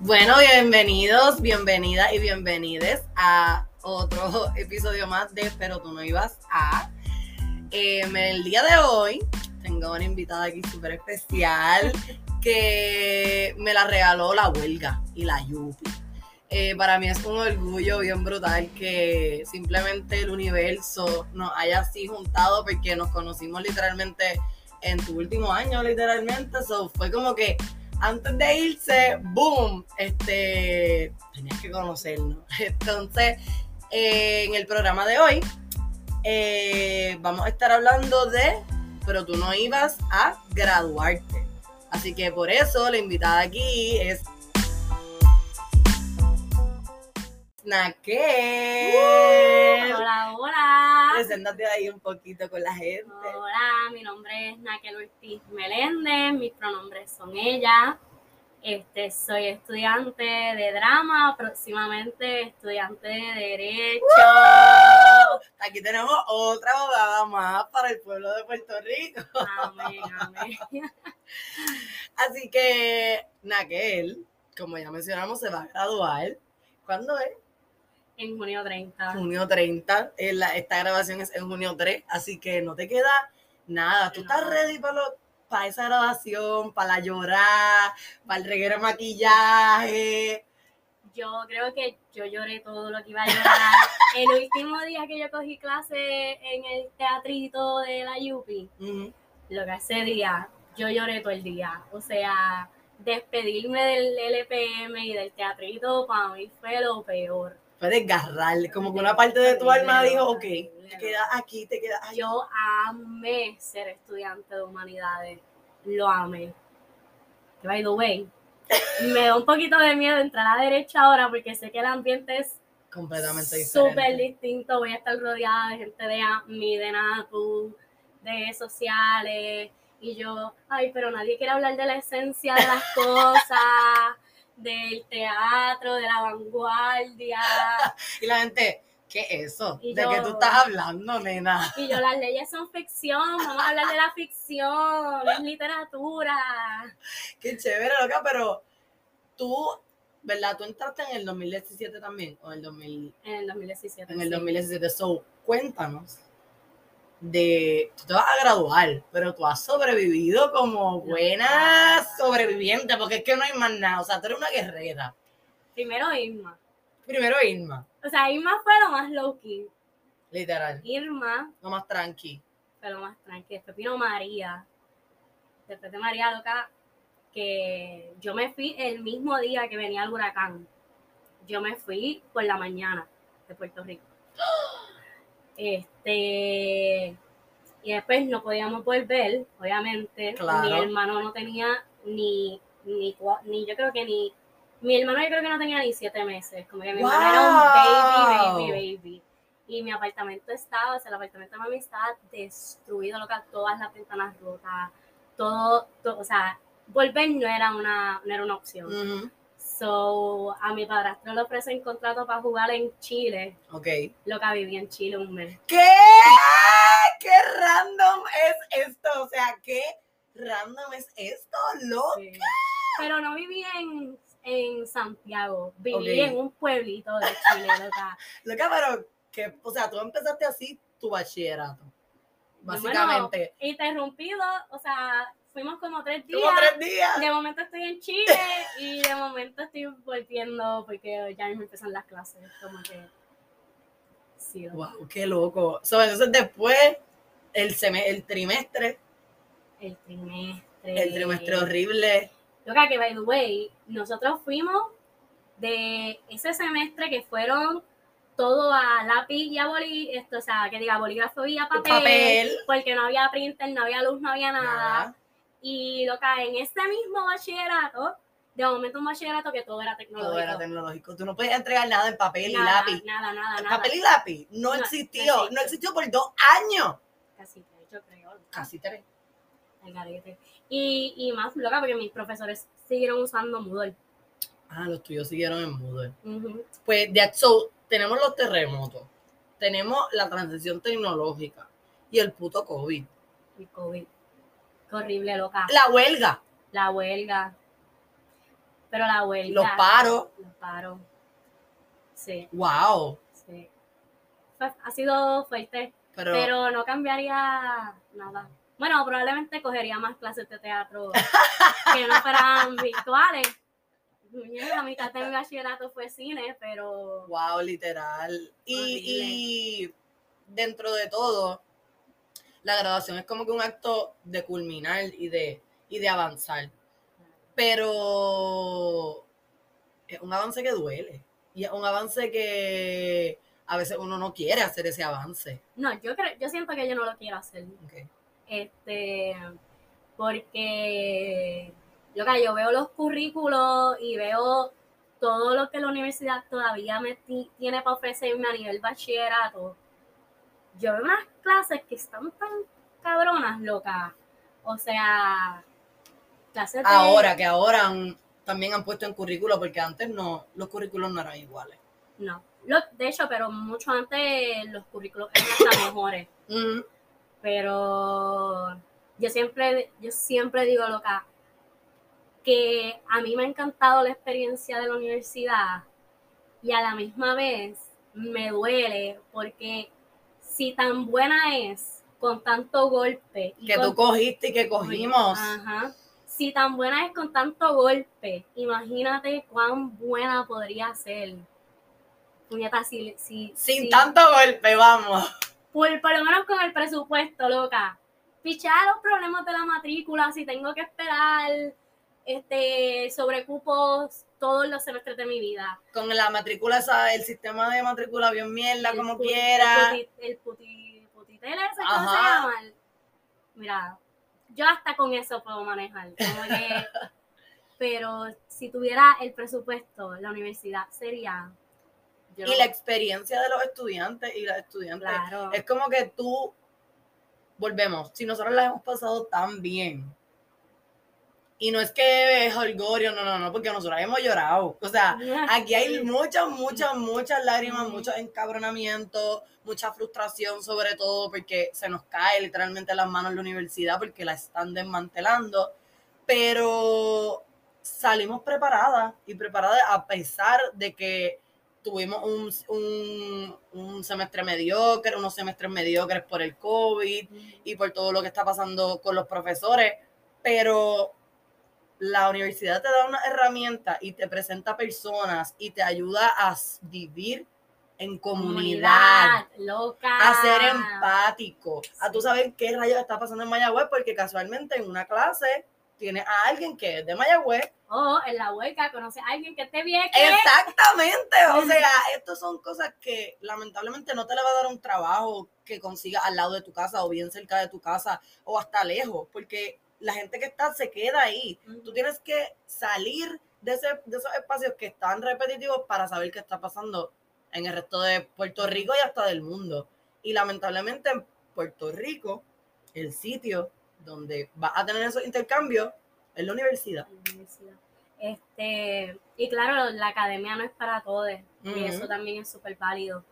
Bueno, bienvenidos, bienvenidas y bienvenides a otro episodio más de Pero tú no ibas a. Em, el día de hoy tengo una invitada aquí súper especial que me la regaló la huelga y la Yupi. Eh, para mí es un orgullo bien brutal que simplemente el universo nos haya así juntado porque nos conocimos literalmente en tu último año, literalmente. So, fue como que antes de irse, boom, este, tenías que conocernos. Entonces, eh, en el programa de hoy, eh, vamos a estar hablando de, pero tú no ibas a graduarte. Así que por eso la invitada aquí es Naquel. Hola, hola. Preséntate ahí un poquito con la gente. Hola, mi nombre es Naquel Ortiz Meléndez, mis pronombres son ella. Este, soy estudiante de drama, próximamente estudiante de derecho. Aquí tenemos otra abogada más para el pueblo de Puerto Rico. Amén, amén. Así que Naquel, como ya mencionamos, se va a graduar. ¿Cuándo es? En junio 30. Junio 30. Eh, la- Esta grabación es en junio 3, así que no te queda nada. ¿Tú estás ready para, lo- para esa grabación, para la llorar, para el reguero de maquillaje? Yo creo que yo lloré todo lo que iba a llorar. El último día que yo cogí clase en el teatrito de la Yupi, lo que ese día, yo lloré todo el día. O sea, despedirme del LPM y del teatrito para mí fue lo peor. Fue desgarrar, como que una parte de tu alma dijo, ok, te quedas aquí, te quedas allá. Yo amé ser estudiante de humanidades. Lo amé. By the way, me da un poquito de miedo entrar a derecho ahora porque sé que el ambiente es Completamente súper distinto. Voy a estar rodeada de gente de AMI, de NATU, de sociales. Y yo, ay, pero nadie quiere hablar de la esencia de las cosas, del teatro, de la vanguardia. Y la gente, ¿qué es eso? Y ¿De yo- qué tú estás hablando, nena? Y yo, las leyes son ficción, vamos a hablar de la ficción, es literatura. Qué chévere, loca, pero tú, ¿verdad? Tú entraste en el 2017 también, o en el 2000, En el 2017. en el sí. 2017. So, cuéntanos de, tú te vas a graduar, pero tú has sobrevivido como buena sobreviviente, porque es que no hay más nada, o sea, tú eres una guerrera. Primero Irma. Primero Irma, O sea, Irma fue lo más low key. literal, Irma no más tranqui. fue lo más tranquilo. Después vino María. Después de María Loca, que yo me fui el mismo día que venía el huracán. Yo me fui por la mañana de Puerto Rico. Este. Y después no podíamos volver, obviamente. Claro. Mi hermano no tenía ni, ni, ni, yo creo que ni, mi hermano yo creo que no tenía ni siete meses. Como que mi hermano era un baby, baby, baby. Y mi apartamento estaba, o sea, el apartamento de mami estaba destruido, loca, todas las ventanas rotas, todo, todo, o sea, volver no era una, no era una opción. So, a mi padrastro le ofrecen contrato para jugar en Chile, Ok. lo que viví en Chile un mes. ¿Qué? ¿Qué random es esto? O sea, ¿qué random es esto, loco? Sí. Pero no viví en, en Santiago, viví en un pueblito de Chile, loca. Loca, pero que, o sea, tú empezaste así tu bachillerato. Bueno, Básicamente. interrumpido, o sea, fuimos como tres días. Como tres días. De momento estoy en Chile y de momento estoy volviendo porque ya me empiezan las clases. Como que. Sí. Wow, qué loco. So, entonces después, el, el trimestre, el trimestre. el trimestre horrible. Loca, que by the way, nosotros fuimos de ese semestre que fueron todo a lápiz y a boli, esto, o sea, que diga bolígrafo y a papel, Papel. porque no había printer, no había luz, no había nada. Nada. Y loca, en ese mismo bachillerato, de momento un bachillerato que todo era tecnológico. Todo era tecnológico. Tú no podías entregar nada en papel y lápiz. Nada, nada, nada. Papel y lápiz no, No, existió. no existió por dos años. Casi tres, yo creo. Casi tres. Y, y más loca porque mis profesores siguieron usando Moodle. Ah, los tuyos siguieron en Moodle. Pues, de so, tenemos los terremotos. Tenemos la transición tecnológica. Y el puto COVID. El COVID. Qué horrible, loca. La huelga. La huelga. Pero la huelga. Los paros. Los paros. Sí, Wow. sí. Fue- ha sido fuerte, Pero, pero no cambiaría nada. Bueno, probablemente cogería más clases de teatro que no fueran virtuales. La mitad de mi bachillerato fue cine, pero wow, literal. Y, y dentro de todo, la graduación es como que un acto de culminar y de, y de avanzar. Pero es un avance que duele. Y es un avance que a veces uno no quiere hacer ese avance. no, yo creo, yo siento que yo no lo quiero hacer. Este, porque loca, yo veo los currículos y veo todo lo que la universidad todavía me ti- tiene para ofrecerme a nivel bachillerato. Yo veo unas clases que están tan cabronas, loca. O sea, clases de... Ahora, que ahora han- también han puesto en currículo, porque antes no, los currículos no eran iguales. No, de hecho, pero mucho antes los currículos eran hasta mejores. Mm, pero yo siempre, yo siempre digo, loca, que a mí me ha encantado la experiencia de la universidad y a la misma vez me duele porque si tan buena es con tanto golpe y que tú cogiste y que cogimos. Ajá. Si tan buena es con tanto golpe, imagínate cuán buena podría ser. Puñeta, si, si, Sin si- tanto golpe, vamos. por, por lo menos con el presupuesto, loca. Pichar los problemas de la matrícula, si tengo que esperar este sobrecupos todos los semestres de mi vida. Con la matrícula, esa, el sistema de matrícula bien mierda, El como puti- quiera. El, puti, el puti, ese, ¿cómo se llama? Mira, yo hasta con eso puedo manejar. como que- pero si tuviera el presupuesto, la universidad sería... yo Y la experiencia de los estudiantes y las estudiantes. Claro. Es como que tú, volvemos, si nosotros la hemos pasado tan bien. Y no es que es orgullo, no, no, no, porque nosotros hemos llorado. O sea, Aquí hay muchas, muchas, muchas lágrimas, muchos encabronamientos, mucha frustración sobre todo porque se nos cae literalmente las manos la universidad porque la están desmantelando, pero salimos preparadas y preparadas a pesar de que tuvimos un, un, un semestre mediocre, unos semestres mediocres por el COVID y por todo lo que está pasando con los profesores, pero la universidad te da una herramienta y te presenta personas y te ayuda a vivir en comunidad, loca. a ser empático, a tú saber qué rayos está pasando en Mayagüez, porque casualmente en una clase tienes a alguien que es de Mayagüez. O en la hueca conoce a alguien que esté bien. Exactamente, o sea, estas son cosas que lamentablemente no te le va a dar un trabajo que consigas al lado de tu casa o bien cerca de tu casa o hasta lejos, porque la gente que está se queda ahí. Tú tienes que salir de, ese, de esos espacios que están repetitivos para saber qué está pasando en el resto de Puerto Rico y hasta del mundo. Y lamentablemente en Puerto Rico, el sitio donde vas a tener esos intercambios es la universidad. en la universidad. Este, y claro, la academia no es para todos, y eso también es súper válido.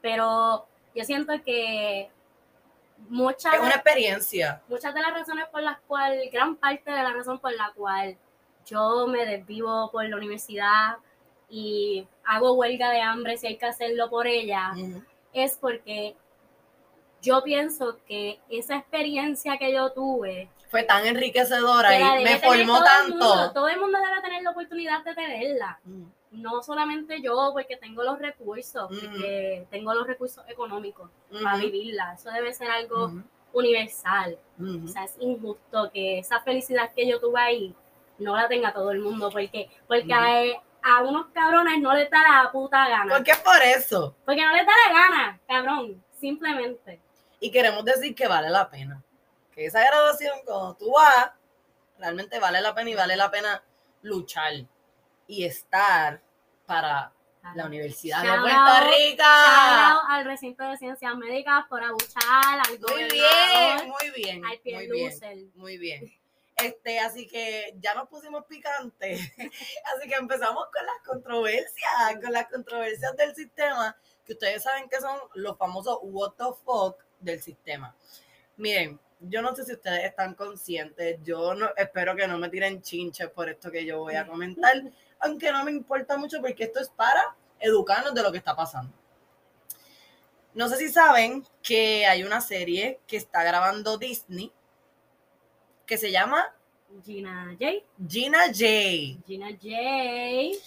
Pero yo siento que muchas, Es una experiencia. muchas de las razones por las cuales, gran parte de la razón por la cual yo me desvivo por la universidad y hago huelga de hambre si hay que hacerlo por ella, es porque yo pienso que esa experiencia que yo tuve Fue tan enriquecedora y me formó todo el mundo. tanto. todo el mundo debe tener la oportunidad de tenerla. No solamente yo, porque tengo los recursos, porque tengo los recursos económicos para vivirla. Eso debe ser algo universal. O sea, es injusto que esa felicidad que yo tuve ahí no la tenga todo el mundo, porque, porque a unos cabrones no les da la puta gana. ¿Por qué por eso? Porque no les da la gana, cabrón, simplemente. Y queremos decir que vale la pena. Que esa graduación, cuando tú vas, realmente vale la pena y vale la pena luchar y estar para la Universidad de Shout Puerto out, Rico. Shout out al recinto de ciencias médicas por abuchar al Muy bien, muy bien. al pie Muy bien, muy bien. Este, así que ya nos pusimos picantes. Así que empezamos con las controversias, con las controversias del sistema, que ustedes saben que son los famosos what the fuck del sistema. Miren, yo no sé si ustedes están conscientes, yo no, espero que no me tiren chinches por esto que yo voy a comentar, aunque no me importa mucho porque esto es para educarnos de lo que está pasando. No sé si saben que hay una serie que está grabando Disney que se llama Gina J. Gina J. Gina J.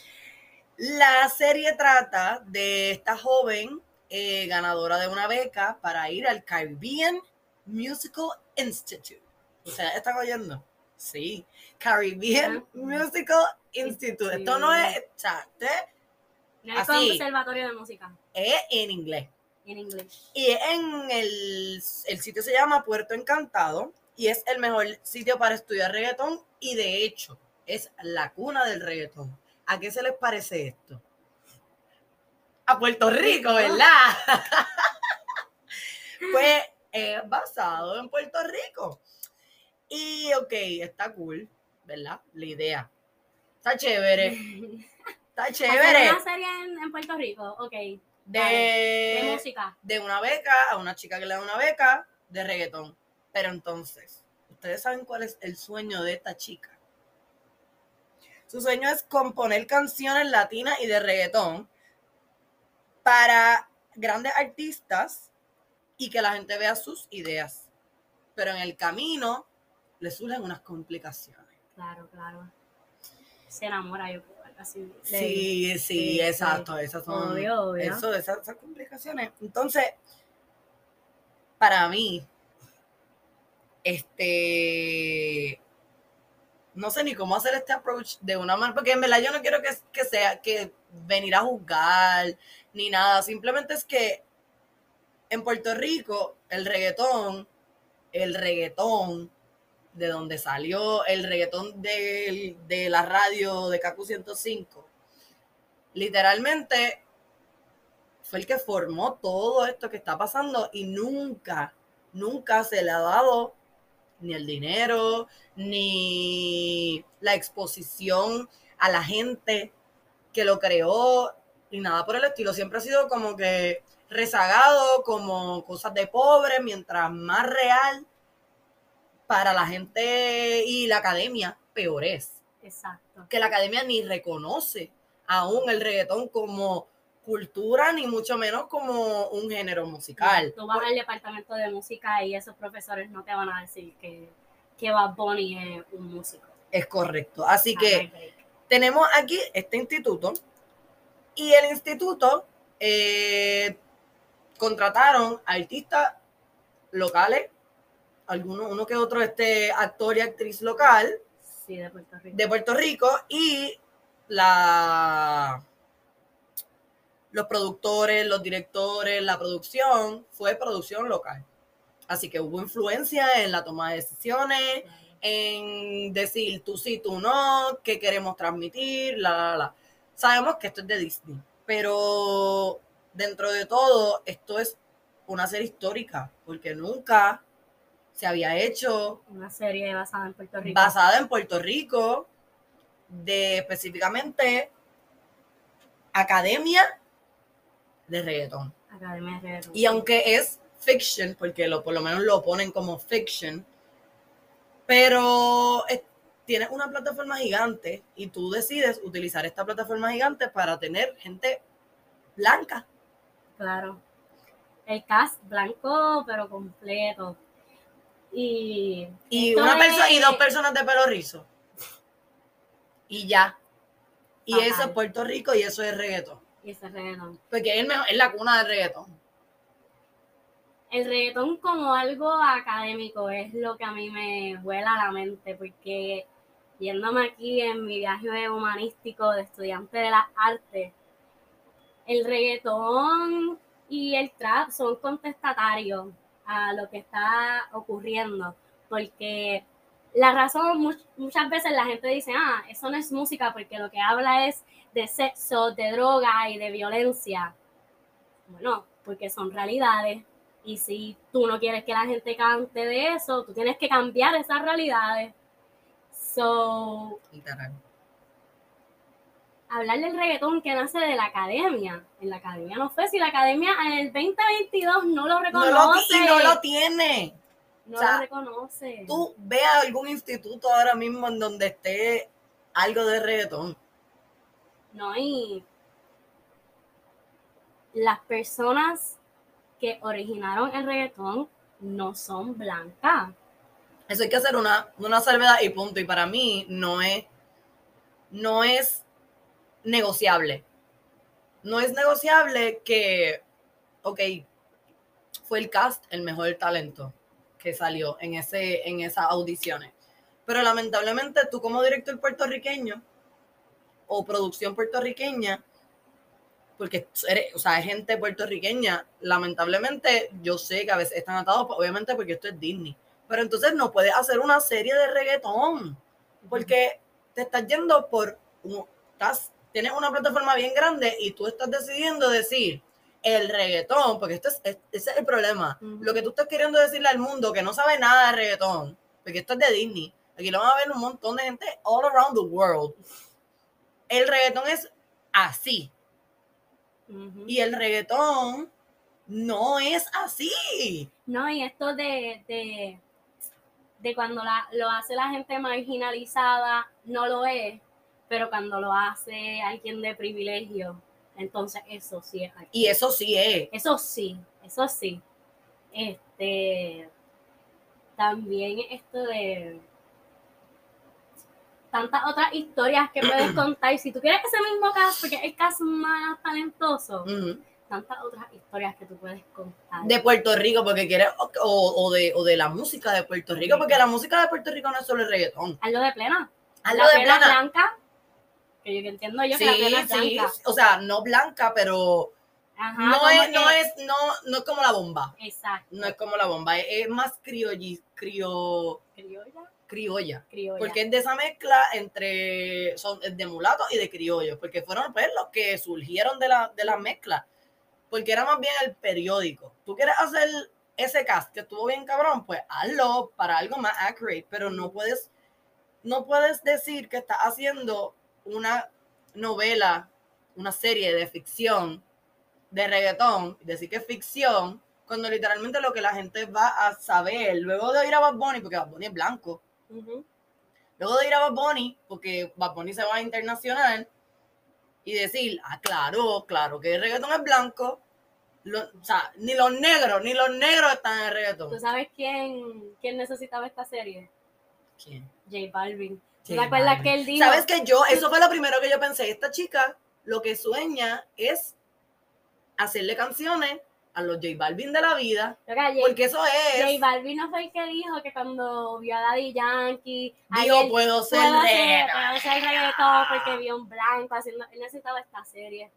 La serie trata de esta joven eh, ganadora de una beca para ir al Caribbean Musical Institute. O sea, ¿están oyendo? Sí. Caribbean Ah. Musical Institute. Esto no es, este No es Así. conservatorio de música. es en inglés. En inglés. Y en el, el sitio se llama Puerto Encantado y es el mejor sitio para estudiar reggaetón y de hecho es la cuna del reggaetón. ¿A qué se les parece esto? A Puerto Rico, ¿verdad? pues es basado en Puerto Rico. Y ok, está cool, ¿verdad? La idea. Está chévere, está chévere. una serie en, en Puerto Rico, ok. De De, música. de una beca a una chica que le da una beca de reggaetón. Pero entonces, ¿ustedes saben cuál es el sueño de esta chica? Su sueño es componer canciones latinas y de reggaetón para grandes artistas y que la gente vea sus ideas. Pero en el camino le surgen unas complicaciones. Claro, claro. Se enamora, yo creo, así. Sí, sí, sí, exacto. Esas son Obvio, obvio. eso, esas, esas complicaciones. Entonces, para mí, este, no sé ni cómo hacer este approach de una manera, porque en verdad yo no quiero que, que sea, que venir a juzgar, ni nada, simplemente es que en Puerto Rico el reggaetón, el reggaetón de donde salió el reggaetón del- de la radio de Kaku 105, literalmente fue el que formó todo esto que está pasando y nunca, nunca se le ha dado ni el dinero, ni la exposición a la gente que lo creó, ni nada por el estilo. Siempre ha sido como que rezagado, como cosas de pobre, mientras más real para la gente y la academia, peor es Exacto. que la academia ni reconoce aún el reggaetón como cultura, ni mucho menos como un género musical. Tú vas al departamento de música y esos profesores no te van a decir que, que Bad Bunny es un músico. Es correcto. Así que tenemos aquí este instituto y el instituto eh, contrataron artistas locales, algunos, uno que otro este actor y actriz local, Sí, de Puerto Rico. de Puerto Rico y la los productores, los directores, la producción fue producción local. Así que hubo influencia en la toma de decisiones, en decir tú sí, tú no, qué queremos transmitir, la, la, la. Sabemos que esto es de Disney, pero dentro de todo, esto es una serie histórica, porque nunca se había hecho Una serie basada en Puerto Rico. basada en Puerto Rico, de específicamente Academia de Reggaetón. Academia de Reggaetón. Y aunque es fiction, porque lo, por lo menos lo ponen como fiction, pero es- tienes una plataforma gigante y tú decides utilizar esta plataforma gigante para tener gente blanca. Claro. El cast blanco, pero completo. Y. Y, una es- persona y dos personas de pelo rizo. Y ya. Y Ajá. eso es Puerto Rico y eso es reggaetón. Y ese reggaetón. Porque es, mejor- es la cuna del reggaetón. El reggaetón como algo académico es lo que a mí me vuela a la mente, porque yéndome aquí en mi viaje humanístico de estudiante de las artes, el reggaetón y el trap son contestatarios a lo que está ocurriendo, porque la razón much- muchas veces la gente dice, ah, eso no es música porque lo que habla es de sexo, de droga y de violencia. Bueno, porque son realidades. Y si tú no quieres que la gente cante de eso, tú tienes que cambiar esas realidades. So. Hablar del reggaetón que nace de la academia. En la academia no fue. Si la academia en el 2022 no lo No reconoce. lo, ti- y no lo tiene. no O sea, lo reconoce. Tú ve a algún instituto ahora mismo en donde esté algo de reggaetón. No, y las personas que originaron el reggaetón no son blancas. Eso hay que hacer una, una salvedad y punto. Y para mí no es, no es negociable. No es negociable que, ok, fue el cast el mejor talento que salió en, ese, en esas audiciones. Pero lamentablemente tú como director puertorriqueño o producción puertorriqueña, porque eres, o sea, es gente puertorriqueña, lamentablemente yo sé que a veces están atados, pues, obviamente porque esto es Disney. Pero entonces no puedes hacer una serie de reggaetón, porque te estás yendo por, estás, tienes una plataforma bien grande y tú estás decidiendo decir el reggaetón, porque esto es, es- ese es el problema. Lo que tú estás queriendo decirle al mundo que no sabe nada de reggaetón, porque esto es de Disney, aquí lo van a ver un montón de gente all around the world. El reggaetón es así, y el reggaetón no es así. No, y esto de, de, de cuando la- lo hace la gente marginalizada, no lo es, pero cuando lo hace alguien de privilegio, entonces eso sí es aquí. Y eso sí es. Eso sí, eso sí. Este, también esto de tantas otras historias que puedes contar. Si tú quieres ese mismo caso, porque es el caso más talentoso, tantas otras historias que tú puedes contar. De Puerto Rico, porque quieres, o, o de, o de la música de Puerto Rico, porque la música de Puerto Rico no es solo el reggaetón. Algo de plena. Hazlo la de plena plena. blanca, yo entiendo yo que la Sí, plena es sí, blanca. o sea, no blanca, pero Ajá, no, es, no, es, no, no es como la bomba. Exacto. No es como la bomba, es, es más criolli, crio, Criolla. criolla. Criolla. Porque es de esa mezcla entre, son de mulatos y de criollos, porque fueron pues, los que surgieron de la, de la mezcla, porque era más bien el periódico. Tú quieres hacer ese cast que estuvo bien cabrón, pues hazlo para algo más accurate, pero no puedes, no puedes decir que estás haciendo una novela, una serie de ficción de reggaetón, decir que es ficción, cuando literalmente lo que la gente va a saber, luego de ir a Bad Bunny, porque Bad Bunny es blanco. Luego de ir a Bad Bunny, porque Bad Bunny se va a internacional, y decir, ah, claro, claro, que el reggaetón es blanco. Lo- o sea, ni los negros, ni los negros están en el ¿Tú reggaetón. sabes quién, quién necesitaba esta serie? ¿Quién? J Balvin. ¿Tú J te acuerdas Balvin. que él dijo? ¿Sabes que yo, eso fue lo primero que yo pensé, esta chica lo que sueña es hacerle canciones a los J Balvin de la vida, J, porque eso J es, Balvin no fue el que dijo que cuando vio a Daddy Yankee, él puedo ser puedo puedo hacer reggaetón porque vio un blanco haciendo, él necesitaba esta serie.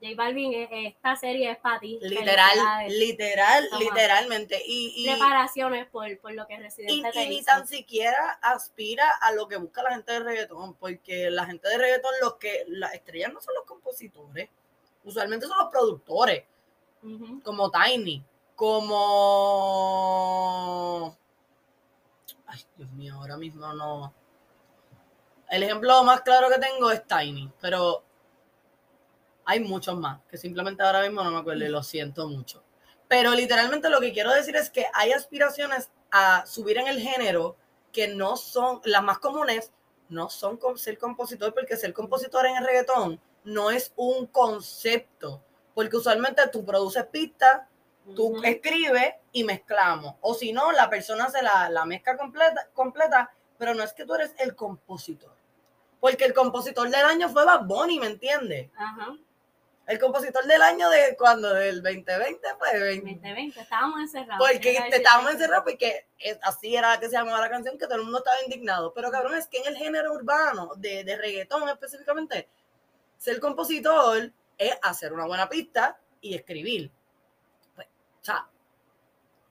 J Balvin, eh, esta serie es para ti. Literal, literal, Toma. literalmente. Y, y, Preparaciones por, por lo que y, Residente te y ni tan siquiera aspira a lo que busca la gente de reggaetón, porque la gente de reggaetón, los que las estrellas no son los compositores, usualmente son los productores, como Tiny, como... Ay, Dios mío, ahora mismo no... El ejemplo más claro que tengo es Tiny, pero hay muchos más, que simplemente ahora mismo no me acuerdo y lo siento mucho. Pero literalmente lo que quiero decir es que hay aspiraciones a subir en el género que no son, las más comunes, no son ser compositor, porque ser compositor en el reggaetón no es un concepto, porque usualmente tú produces pistas, tú escribes y mezclamos, o si no, la persona se la, la mezcla completa, completa, pero no es que tú eres el compositor, porque el compositor del año fue Bad Bunny, ¿me entiendes? El compositor del año de cuando, del 2020, pues, 2020, estábamos encerrados. porque Quería te estábamos encerrados porque es- así era que se llamaba la canción, que todo el mundo estaba indignado. Pero cabrón, es que en el género urbano, de, de reggaetón específicamente, ser compositor es hacer una buena pista y escribir. Pues, o sea,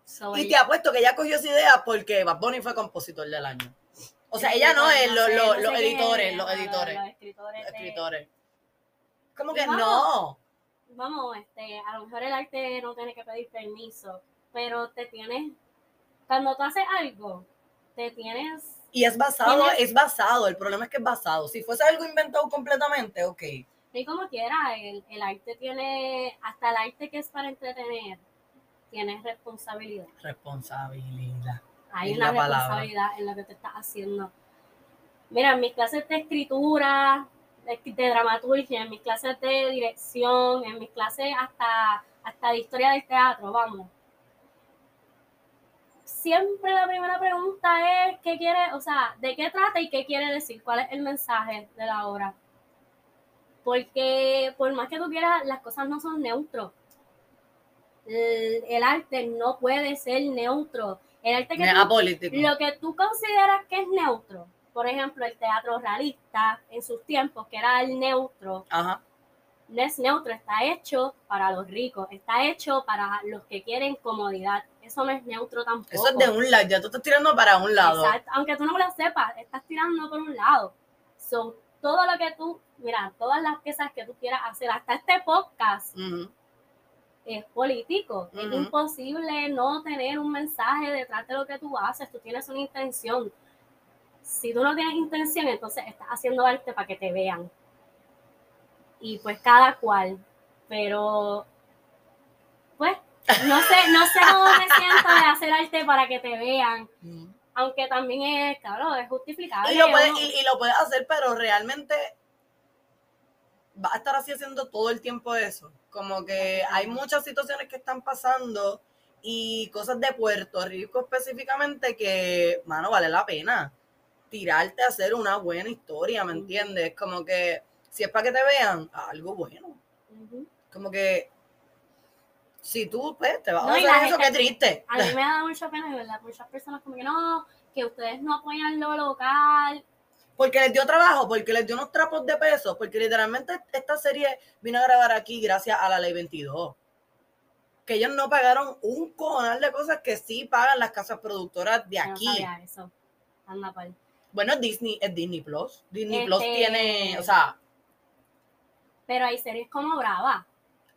So, y te apuesto que ella cogió esa idea porque Bad Bunny fue compositor del año. O sea, ella no es los, los- editores, es, los editores, Los escritores. los de- escritores. ¿Cómo Y que vamos. no? vamos, este, a lo mejor el arte no tiene que pedir permiso, pero te tienes, cuando tú haces algo, te tienes, Y es basado, Tienes- es basado. El problema es que es basado. Si fuese algo inventado completamente, ok. y como quiera, el, el arte tiene, hasta el arte que es para entretener, tienes responsabilidad. Responsabilidad. Hay una palabra. responsabilidad en lo que te estás haciendo. Mira, en mis clases de escritura, de, de dramaturgia, en mis clases de dirección, en mis clases hasta, hasta de historia del teatro, vamos. Siempre la primera pregunta es qué quiere, o sea, de qué trata y qué quiere decir, cuál es el mensaje de la obra. Porque por más que tú quieras, las cosas no son neutros. El, el arte no puede ser neutro. El arte que tú lo que tú consideras que es neutro, por ejemplo, el teatro realista en sus tiempos, que era el neutro, Ajá. no es neutro, está hecho para los ricos, está hecho para los que quieren comodidad. Eso no es neutro tampoco. Eso es de un lado, ya tú estás tirando para un lado. Exacto. Aunque tú no lo sepas, estás tirando por un lado. Son todo lo que tú, mira, todas las piezas que tú quieras hacer, hasta este podcast es político. Es imposible no tener un mensaje detrás de lo que tú haces. Tú tienes una intención. Si tú no tienes intención, entonces estás haciendo arte para que te vean. Y pues cada cual. Pero, pues, no sé, no sé cómo me siento de hacer arte para que te vean. Ujú. Aunque también es, claro, es justificable. Y lo, puedes, uno- y, y lo puedes hacer, pero realmente va a estar así haciendo todo el tiempo eso. Como que hay muchas situaciones que están pasando y cosas de Puerto Rico específicamente que, mano, vale la pena tirarte a hacer una buena historia, ¿me Ujú. entiendes? Como que si es para que te vean, algo bueno. Como que si tú pues, te vas No, a hacer eso, qué triste. A mí me da mucha pena, ¿verdad? Muchas personas como que no, que ustedes no apoyan lo local. Porque les dio trabajo, porque les dio unos trapos de peso, porque literalmente esta serie vino a grabar aquí gracias a la ley 22. Que ellos no pagaron un cojonal de cosas que sí pagan las casas productoras de no aquí. sabía eso. Anda pal. Bueno, Disney, es Disney Plus. Disney Este- Plus tiene, o sea, Pero hay series como Brava.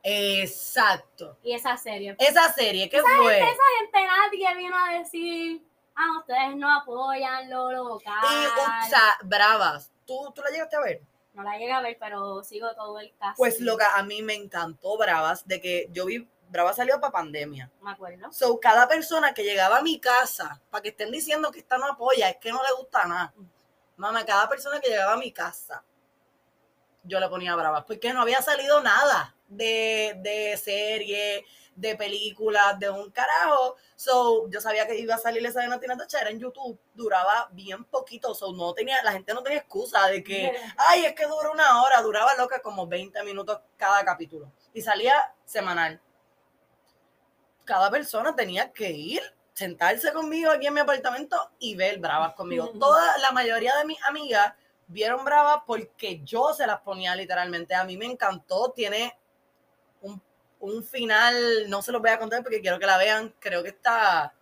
exacto. Y esa serie. Esa serie, ¿qué fue? Esa gente nadie vino a decir, ah, ustedes no apoyan lo local. Y, o sea, bravas. ¿Tú, ¿Tú la llegaste a ver? No la llegué a ver, pero sigo todo el caso. Pues loca, a mí me encantó Bravas, de que yo vi, Bravas salió para pandemia. Me acuerdo. So, cada persona que llegaba a mi casa, para que estén diciendo que esta no apoya, es que no le gusta nada. Mamá, cada persona que llegaba a mi casa, yo le ponía bravas, porque no había salido nada de, de serie, de películas, de un carajo. So, yo sabía que iba a salir esa de Natina Tacha, era en YouTube, duraba bien poquito, so, no tenía, la gente no tenía excusa de que, ay, es que dura una hora, duraba loca como 20 minutos cada capítulo. Y salía semanal. Cada persona tenía que ir, sentarse conmigo aquí en mi apartamento y ver bravas conmigo. Toda la mayoría de mis amigas vieron bravas porque yo se las ponía literalmente. A mí me encantó, tiene un, un final, no se los voy a contar porque quiero que la vean. Creo que está,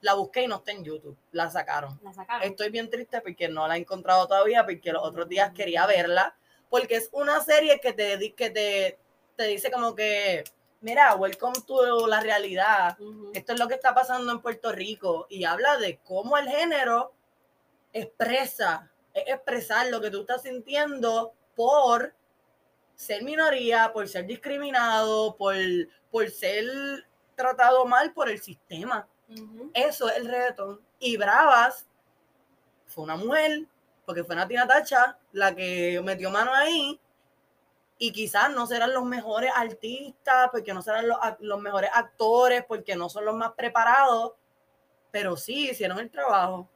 la busqué y no está en YouTube, la sacaron. La sacaron. Estoy bien triste porque no la he encontrado todavía, porque los otros días quería verla, porque es una serie que te, que te, te dice como que, mira, welcome to la realidad, Ujú. esto es lo que está pasando en Puerto Rico, y habla de cómo el género expresa, es expresar lo que tú estás sintiendo por ser minoría, por ser discriminado, por, por ser tratado mal por el sistema. Eso es el reggaetón. Y Bravas fue una mujer, porque fue Natina Tacha la que metió mano ahí. Y quizás no serán los mejores artistas, porque no serán los, los mejores actores, porque no son los más preparados. Pero sí hicieron el trabajo.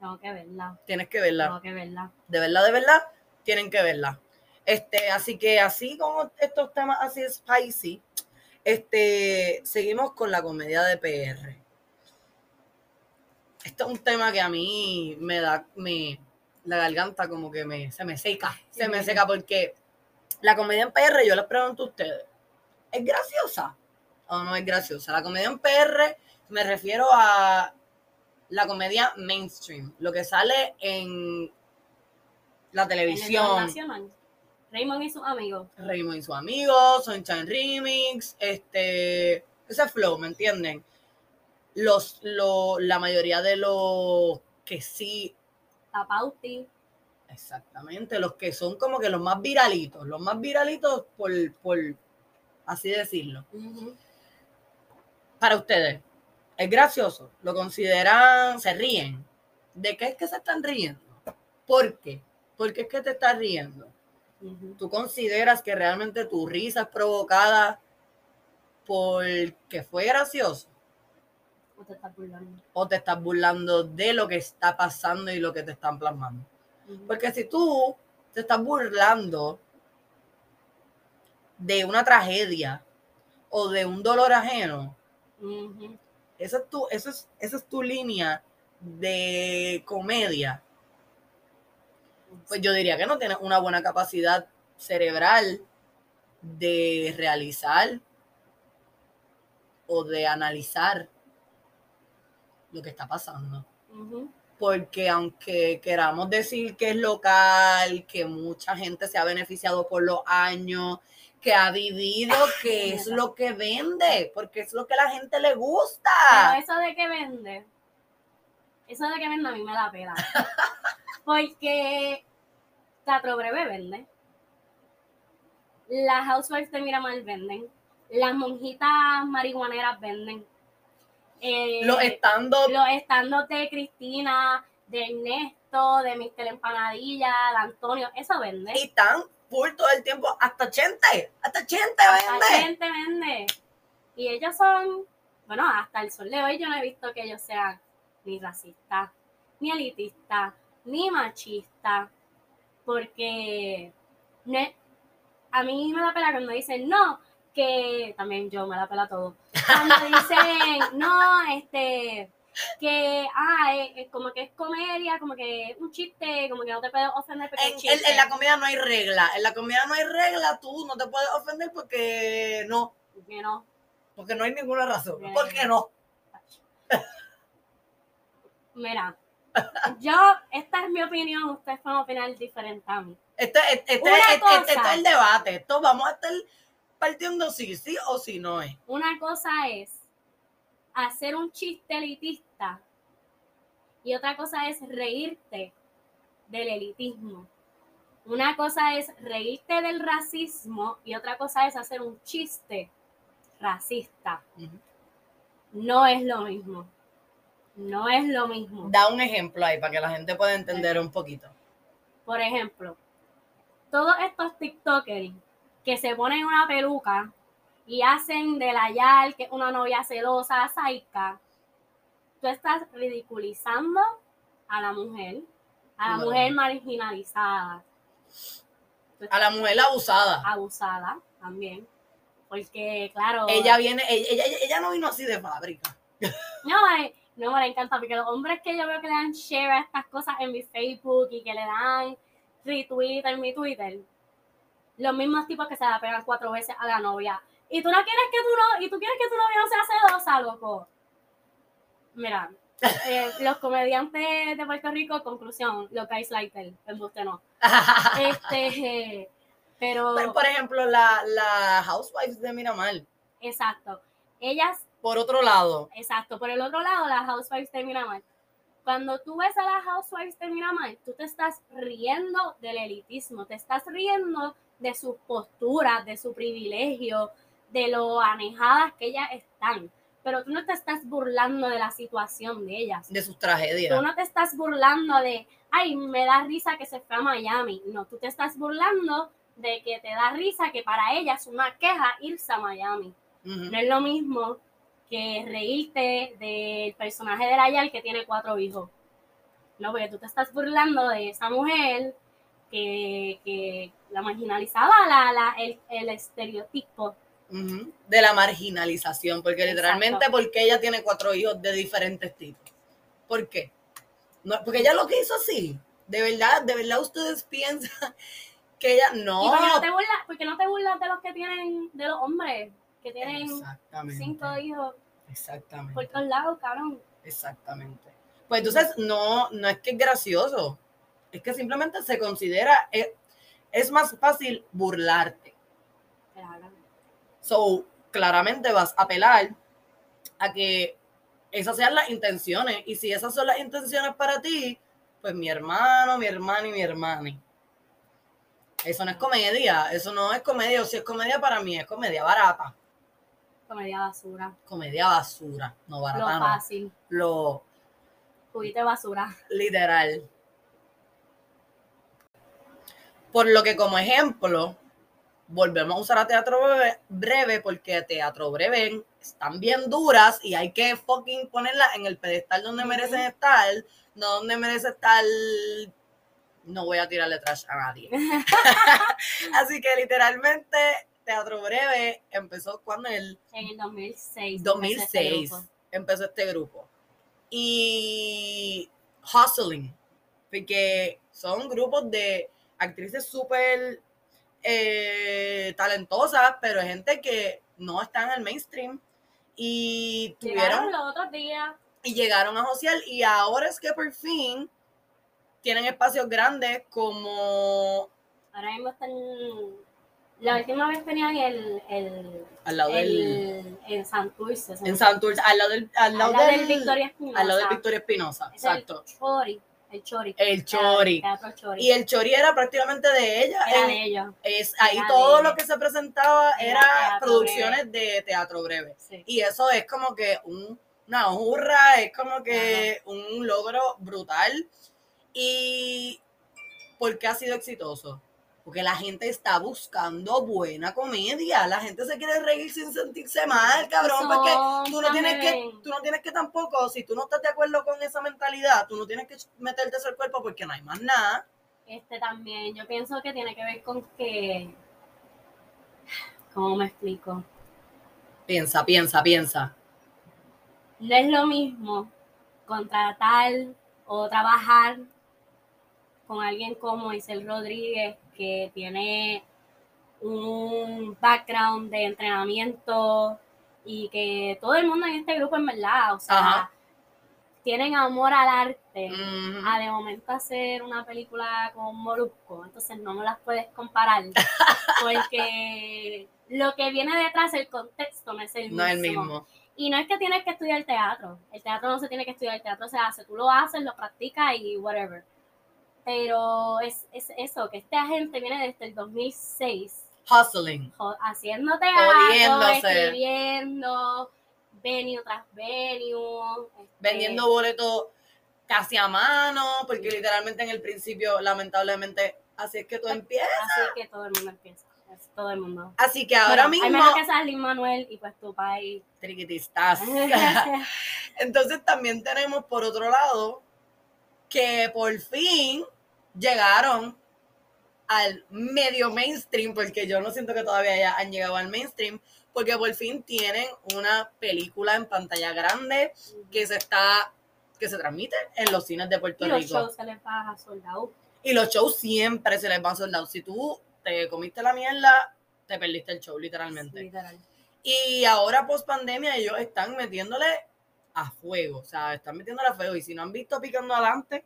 Tengo que verla. Tienes que verla. Tengo que verla. De verdad, de verdad, tienen que verla. Este, así que así como estos temas así spicy, este, seguimos con la comedia de PR. Este es un tema que a mí me da, me, la garganta como que me, se me seca, se me seca porque la comedia en PR, yo les pregunto a ustedes, ¿es graciosa o no es graciosa? La comedia en PR me refiero a la comedia mainstream, lo que sale en la En el televisión. nacional. Raymond y sus amigos. Raymond y sus amigos, Sunshine Remix, este, ese flow, ¿me entienden? Los, lo, la mayoría de los que sí, Tapauti. Exactamente, los que son como que los más viralitos, los más viralitos por, por así decirlo. Para ustedes, ¿es gracioso? ¿Lo consideran, se ríen? ¿De qué es que se están riendo? ¿Por qué? ¿Por qué es que te estás riendo? ¿Tú consideras que realmente tu risa es provocada porque fue gracioso? O te estás burlando. ¿O te estás burlando de lo que está pasando y lo que te están plasmando? Porque si tú te estás burlando de una tragedia o de un dolor ajeno, esa es tu, eso es, esa es tu línea de comedia. Pues yo diría que no tienes una buena capacidad cerebral de realizar o de analizar lo que está pasando Ujú. Porque aunque queramos decir que es local, que mucha gente se ha beneficiado por los años, que ha vivido, que es lo que vende, porque es lo que la gente le gusta. Pero eso de que vende, eso de que vende a mí me da pena. Porque Teatro Breve vende. Las Housewives de Miramar venden. Las monjitas marihuaneras venden. Eh, Los estando los estandos de Cristina, de Ernesto, de Mr. Empanadilla, de Antonio, eso vende. y están full todo el tiempo, hasta Chente, hasta Chente La vende. gente vende. Y ellos son, bueno, hasta el sol de hoy yo no he visto que ellos sean ni racistas, ni elitistas, ni machistas, porque no es- a mí me da pena cuando dicen no, que también yo me da pena todo. Cuando dicen no, este, que, ah, es, es como que es comedia, como que es un chiste, como que no te puedes ofender porque En, es en- chiste. en la comida no hay regla, en la comida no hay regla, tú no te puedes ofender porque no, Que no. porque no hay ninguna razón, Bien. porque no. Mira, yo, esta es mi opinión, ustedes pueden opinar diferente a mí. Este, este, este- este- este es el debate. Esto vamos a estar partiendo si sí o si no es. Una cosa es hacer un chiste elitista y otra cosa es reírte del elitismo. Una cosa es reírte del racismo y otra cosa es hacer un chiste racista. No es lo mismo. No es lo mismo. Da un ejemplo ahí para que la gente pueda entender un poquito. Por ejemplo, todos estos TikTokers que se ponen una peluca y hacen de la Yal, que es una novia celosa, saica, tú estás ridiculizando a la mujer, a la mujer marginalizada, A la mujer abusada. abusada también. Porque, claro, Ella viene, ella, ella, ella no vino así de fábrica. No, eh, no me encanta porque los hombres que yo veo que le dan share a estas cosas en mi Facebook y que le dan retweet en mi Twitter, los mismos tipos que se la pegan cuatro veces a la novia. Y tú no quieres que tú no, y tú quieres que tu novia no sea celosa, loco. Mira, eh, los comediantes de Puerto Rico, conclusión, los guys like él, usted no. Este, eh, pero, Pero, por ejemplo, la, la Housewives de Miramar. exacto. Ellas Por otro lado, Exacto, por el otro lado, las Housewives de Miramar. Cuando tú ves a las Housewives de Miramar, tú te estás riendo del elitismo, te estás riendo de sus posturas, de su privilegio, de lo anejadas que ellas están. Pero tú no te estás burlando de la situación de ellas. de sus tragedias. Tú no te estás burlando de, ay, me da risa que se fue a Miami. No, tú te estás burlando de que te da risa que para ellas es una queja irse a Miami. No es lo mismo que reírte del personaje de Rayal que tiene cuatro hijos. No, porque tú te estás burlando de esa mujer que, que la marginalizaba, la, la, el, el estereotipo. De la marginalización, porque literalmente porque ella tiene cuatro hijos de diferentes tipos. ¿Por qué? No, porque ella lo que hizo así. De verdad, de verdad ustedes piensan que ella no. ¿Y por qué no te burlas, por qué no te burlas de los que tienen, de los hombres que tienen cinco hijos Exactamente. por todos lados, cabrón? Exactamente. Pues entonces no, no es que es gracioso, es que simplemente se considera, es, es más fácil burlarte. So, claramente vas a apelar a que esas sean las intenciones. Y si esas son las intenciones para ti, pues mi hermano, mi hermana y mi hermana. Eso no es comedia, eso no es comedia, o si es comedia para mí, es comedia barata. comedia basura. Comedia basura, no Lo barata, no. fácil. Lo Juguete basura. literal. Por lo que como ejemplo, volvemos a usar a teatro breve, breve porque teatro breve están bien duras y hay que fucking ponerlas en el pedestal donde merecen estar, no donde merece estar. No voy a tirarle trash a nadie. Así que literalmente Teatro Breve empezó cuando el En el 2006. 2006 empezó este empezó este grupo. Y Hustling, porque son grupos de actrices súper eh, talentosas, pero gente que no está en el mainstream. Y Llegaron tuvieron los otros días. y llegaron a social y ahora es que por fin tienen espacios grandes como Ahora mismo están. La última vez tenían el. el, al lado del el en Santurce. en Santurce, al lado del al lado, al lado del, del Victoria Espinosa. al lado del Victoria Espinosa, Es el exacto. Chori. El Chori. El Chori. Teatro Chori. Y el chori era prácticamente de ella. Era de ellos. es, ahí era todo lo que se presentaba era producciones de teatro breve. Sí. Y eso es como que un- una hurra, es como que un logro brutal. ¿Y por qué ha sido exitoso? Porque la gente está buscando buena comedia. La gente se quiere reír sin sentirse mal, cabrón. Porque tú no tienes que, tú no tienes que tampoco, si tú no estás de acuerdo con esa mentalidad, tú no tienes que meterte eso al cuerpo porque no hay más nada. Este también, yo pienso que tiene que ver con que. ¿Cómo me explico? Piensa, piensa, piensa. No es lo mismo contratar o trabajar con alguien como Isel Rodríguez, que tiene un background de entrenamiento y que todo el mundo en este grupo en verdad, o sea, Ajá. tienen amor al arte. Ujú. a de momento hacer una película con Molusco, entonces no me las puedes comparar porque lo que viene detrás, el contexto no es el mismo. No es el mismo. Y no es que tienes que estudiar teatro, el teatro no se tiene que estudiar, el teatro se hace, tú lo haces, lo practicas y whatever. Pero es, es eso, que esta gente viene desde el 2006 Hustling. teatro, Jodiéndose. escribiendo, venue tras venue. este, Vendiendo boletos casi a mano, porque literalmente en el principio, lamentablemente, así es que todo empieza. Así que todo el mundo empieza. es todo el mundo. Así que ahora Bueno, mismo, Hay menos que seas Lin Manuel y pues tu país. triquitistas. Entonces también tenemos por otro lado que por fin llegaron al medio mainstream, porque yo no siento que todavía ya han llegado al mainstream, porque por fin tienen una película en pantalla grande que se está, que se transmite en los cines de Puerto y los Rico. shows se les va a soldado. Y los shows siempre se les van soldados. Si tú te comiste la mierda, te perdiste el show, literalmente. Literal. Y ahora, post pandemia, ellos están metiéndole a fuego. O sea, están metiéndole a fuego. Y si no han visto Picando Adelante,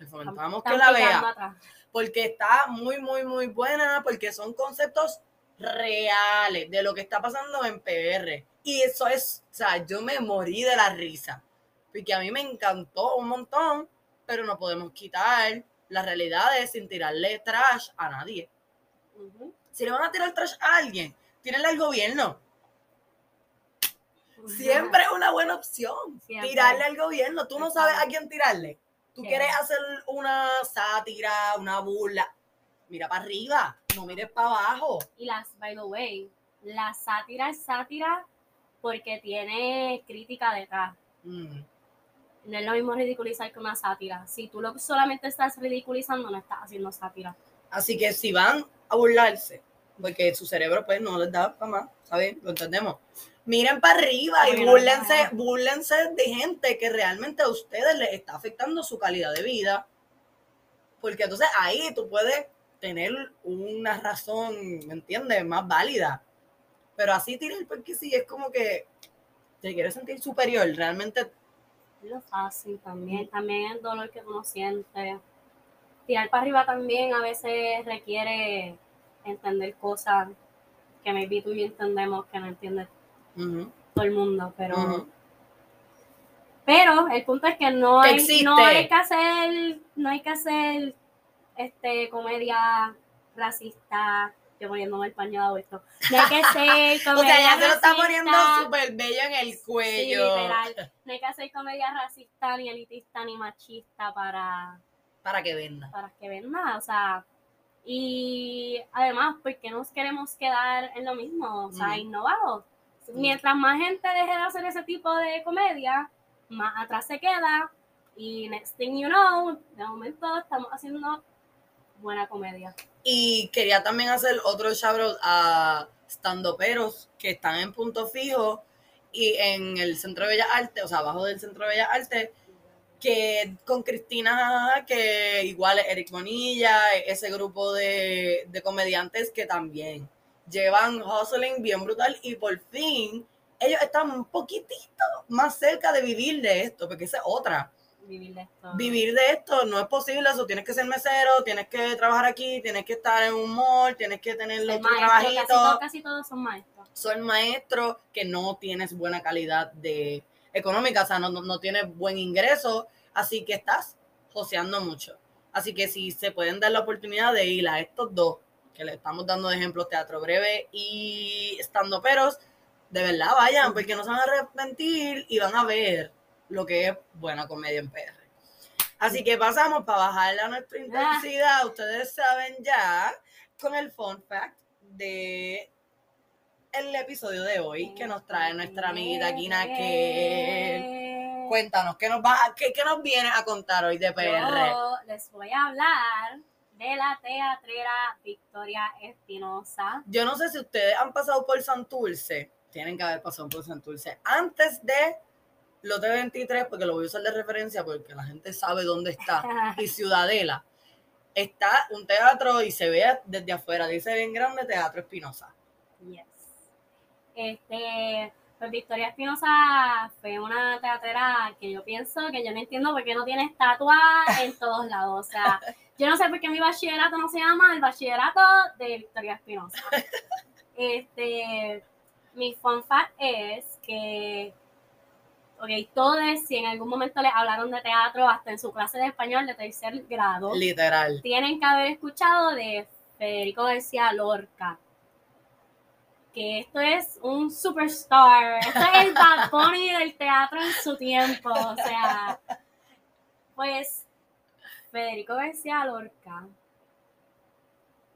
les fomentamos que la vea. Porque está muy, muy, muy buena. Porque son conceptos reales de lo que está pasando en PR. Y eso es, o sea, yo me morí de la risa. Porque a mí me encantó un montón. Pero no podemos quitar las realidades sin tirarle trash a nadie. Ujú. Si le van a tirar trash a alguien, tírenle al gobierno. Siempre es una buena opción. Siempre. Tirarle al gobierno. Tú no sabes a quién tirarle. Tú quieres hacer una sátira, una burla. Mira para arriba, no mires para abajo. Y las, by the way, la sátira es sátira porque tiene crítica detrás. Mm. No es lo mismo ridiculizar que una sátira. Si tú lo solamente estás ridiculizando, no estás haciendo sátira. Así que si van a burlarse, porque su cerebro pues no les da para más, ¿sabes? Lo entendemos. Miren para arriba y búrlense, búrlense de gente que realmente a ustedes les está afectando su calidad de vida. Porque entonces ahí tú puedes tener una razón, ¿me entiendes? Más válida. Pero así tirar porque sí, es como que te quieres sentir superior. Realmente Es lo fácil también. También el dolor que uno siente. Tirar para arriba también a veces requiere entender cosas que maybe tú y yo entendemos que no entiende ujú, todo el mundo, pero ujú. pero el punto es que no hay, Existe. no hay que hacer no hay que hacer este comedia racista yo poniéndome el paño de adulto. No hay que ser comedia O sea, ya se lo está poniendo súper bello en el Sí, cuello. literal. No hay que hacer comedia racista, ni elitista, ni machista para, para que venda. para que venda. O sea, y además, ¿por qué nos queremos quedar en lo mismo? O sea, Mm. innovados. Mientras más gente deje de hacer ese tipo de comedia, más atrás se queda. Y next thing you know, de momento estamos haciendo buena comedia. Y quería también hacer otro shout a standoperos que están en punto fijo y en el Centro de Bellas Artes, o sea, abajo del Centro de Bellas Artes, que con Cristina, que igual es Eric Bonilla, ese grupo de, de comediantes que también llevan hustling bien brutal y por fin ellos están un poquitito más cerca de vivir de esto, porque esa es otra Vivir de esto. vivir de esto no es posible, eso tienes que ser mesero, tienes que trabajar aquí, tienes que estar en un mall, tienes que tener otro maestro, casi, casi todos son maestros. son maestros que no tienes buena calidad de económica, o sea, no, no, no tienes buen ingreso, así que estás joseando mucho. Así que si se pueden dar la oportunidad de ir a estos dos, que le estamos dando de ejemplos, Teatro Breve y Estando Peros, de verdad vayan, porque no se van a arrepentir y van a ver lo que es buena comedia en PR. Así que pasamos para bajarle a nuestra intensidad, ustedes saben ya, con el fun fact de el episodio de hoy que nos trae nuestra amiguita Kina que cuéntanos qué nos va qué, qué nos viene a contar hoy de PR. Yo les voy a hablar de la teatrera Victoria Espinosa. Yo no sé si ustedes han pasado por Santurce, tienen que haber pasado por Santurce antes de Lote 23 porque lo voy a usar de referencia porque la gente sabe dónde está y Ciudadela. Está un teatro y se ve desde afuera, dice bien grande Teatro Espinosa. Este, pues Victoria Espinosa fue una teatrera que yo pienso que yo no entiendo por qué no tiene estatua en todos lados. O sea, yo no sé por qué mi bachillerato no se llama el bachillerato de Victoria Espinosa. Este, mi fun fact es que, ok, todos, si en algún momento les hablaron de teatro, hasta en su clase de español de tercer grado, Literal. tienen que haber escuchado de Federico García Lorca. Que esto es un superstar. Esto es el Bad Bunny del teatro en su tiempo. O sea, pues Federico García Lorca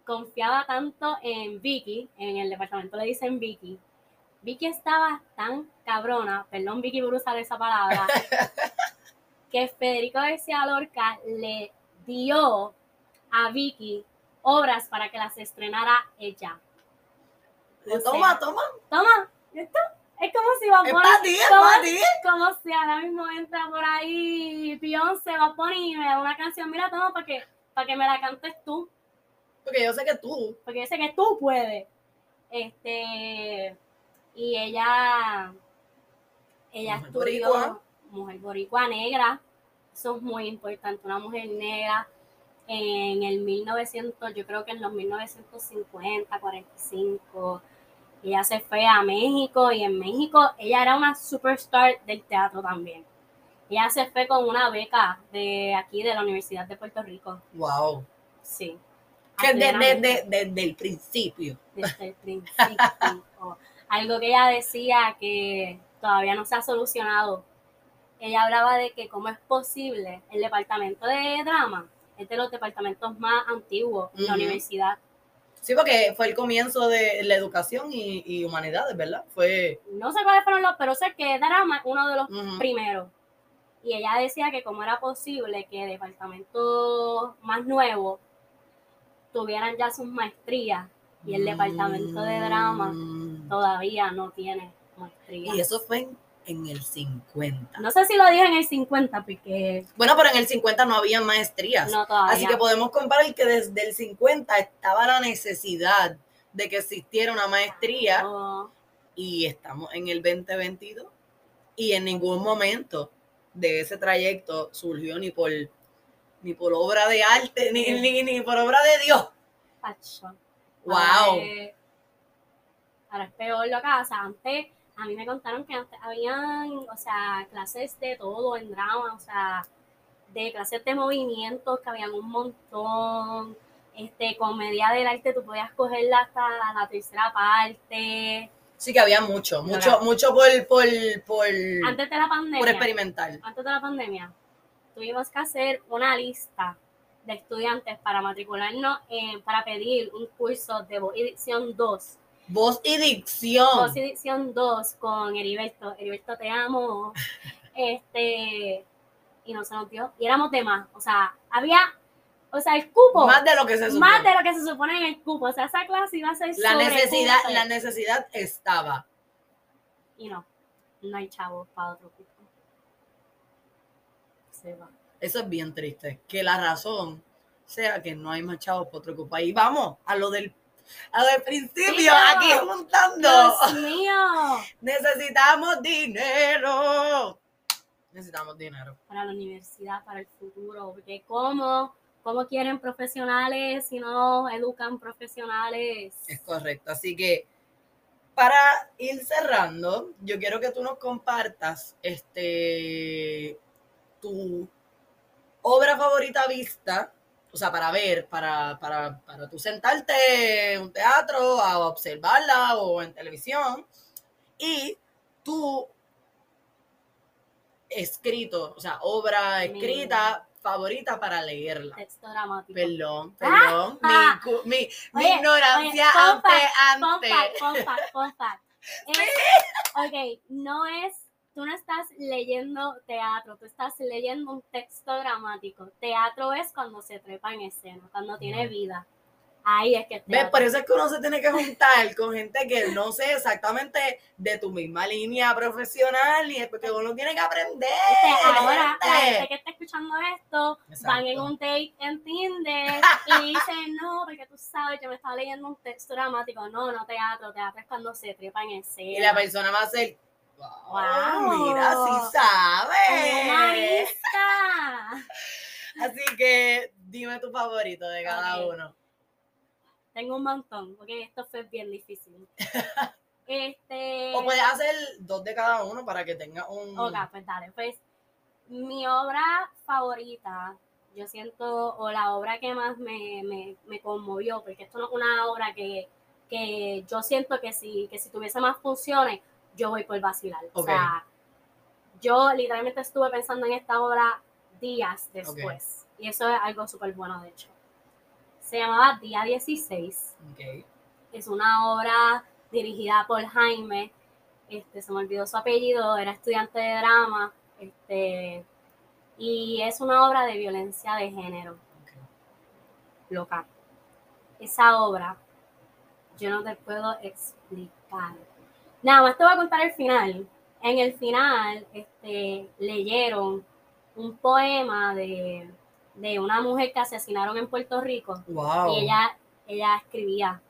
confiaba tanto en Vicky, en el departamento le dicen Vicky. Vicky estaba tan cabrona, perdón Vicky por usar esa palabra, que Federico García Lorca le dio a Vicky obras para que las estrenara ella. Toma, toma. Toma, esto es como si para ti, es como, para ti. como si ahora mismo entra por ahí Beyoncé, Bad Bunny y me da una canción, mira, toma, para que, para que me la cantes tú, Porque yo sé que tú. porque yo sé que tú puedes. Este, y ella, ella Mujer estudió boricua. mujer boricua negra, eso es muy importante, una mujer negra en el 1900, yo creo que en los 1950, 45, ella se fue a México y en México ella era una superstar del teatro también. Ella se fue con una beca de aquí de la Universidad de Puerto Rico. Wow. Sí. Que Así de- era de- México de- desde el principio. desde el principio. Algo que ella decía que todavía no se ha solucionado. Ella hablaba de que cómo es posible el departamento de drama es de los departamentos más antiguos en la universidad. Sí, porque fue el comienzo de la educación y, y humanidades, ¿verdad? Fue. No sé cuáles fueron los, pero sé que drama es uno de los primeros. Y ella decía que cómo era posible que departamentos más nuevos tuvieran ya sus maestrías y el departamento de drama Mm. todavía no tiene maestría. Y eso fue en, en el 50. No sé si lo dijo en el 50, porque Bueno, pero en el 50 no había maestrías. no todavía. Así que podemos comparar que desde el 50 estaba la necesidad de que existiera una maestría No, y estamos en el 2022 y en ningún momento de ese trayecto surgió ni por ni por obra de arte ni, ni, ni por obra de Dios. pacho. Wow. Ahora es, ahora es peor lo sea, antes, a mí me contaron que antes habían, o sea, clases de todo en drama, o sea, de clases de movimientos que habían un montón, Este, comedia del arte tú podías cogerla hasta la tercera parte. Sí que había mucho, mucho, mucho por, por, por, Antes de la pandemia. por experimental. antes de la pandemia, tuvimos que hacer una lista de estudiantes para matricularnos, en- para pedir un curso de voz dicción 2. Voz y dicción. Voz y dicción 2 con Heriberto. Heriberto, te amo. Este, y no se nos dio. Y éramos de más. O sea, había, o sea, el cupo. Más de lo que se supone. más de lo que se supone en el cupo. O sea, esa clase iba a ser la necesidad, cupo. la necesidad estaba. Y no, no hay chavos para otro cupo. Se va. Eso es bien triste. Que la razón sea que no hay más chavos por otro cupo. Ahí vamos, a lo del, a del principio, Dios. aquí juntando. Dios mío. Necesitamos dinero. Necesitamos dinero. para la universidad, para el futuro, porque cómo, cómo quieren profesionales si no educan profesionales. Es correcto. Así que para ir cerrando, yo quiero que tú nos compartas este tu obra favorita vista, o sea, para ver, para, para, para tú sentarte en un teatro a observarla o en televisión, y tu escrito, o sea, obra Mi- escrita favorita para leerla. Texto dramático. Perdón, perdón, Ah, mi, mi, mi Oye, ignorancia oye, ante, fact, Fun ante. fact, fun fact, fun fact. Es- ok, no es, tú no estás leyendo teatro, tú estás leyendo un texto dramático. Teatro es cuando se trepa en escena, cuando tiene vida. Ahí es que es ¿Ves? Por eso es que uno se tiene que juntar con gente que no sé exactamente de tu misma línea profesional y es porque uno tiene que aprender. Viste, ahora la gente. gente que está escuchando esto van en Exacto. un date en Tinder y dicen, no, porque tú sabes, yo me estaba leyendo un texto dramático. No, no teatro, teatro es cuando se trepa en escena. Y la persona va a ser, wow, Wow. mira, sí sabe. ¡Humanista! Así que dime tu favorito de cada uno. Tengo un montón, porque esto fue bien difícil. Este. O puedes hacer dos de cada uno para que tenga un... Ok, pues dale. Pues mi obra favorita, yo siento, o la obra que más me, me, me conmovió, porque esto no es una obra que, que yo siento que si, que si tuviese más funciones, yo voy por vacilar. O Ok. sea, yo literalmente estuve pensando en esta obra días después. Y eso es algo súper bueno, de hecho. Se llamaba Día 16 Ok. es una obra dirigida por Jaime, este, se me olvidó su apellido, era estudiante de drama, este, y es una obra de violencia de género, loca. Esa obra, yo no te puedo explicar. Nada más te voy a contar el final. En el final, este, leyeron un poema de, de una mujer que asesinaron en Puerto Rico. Wow. Y ella, ella escribía,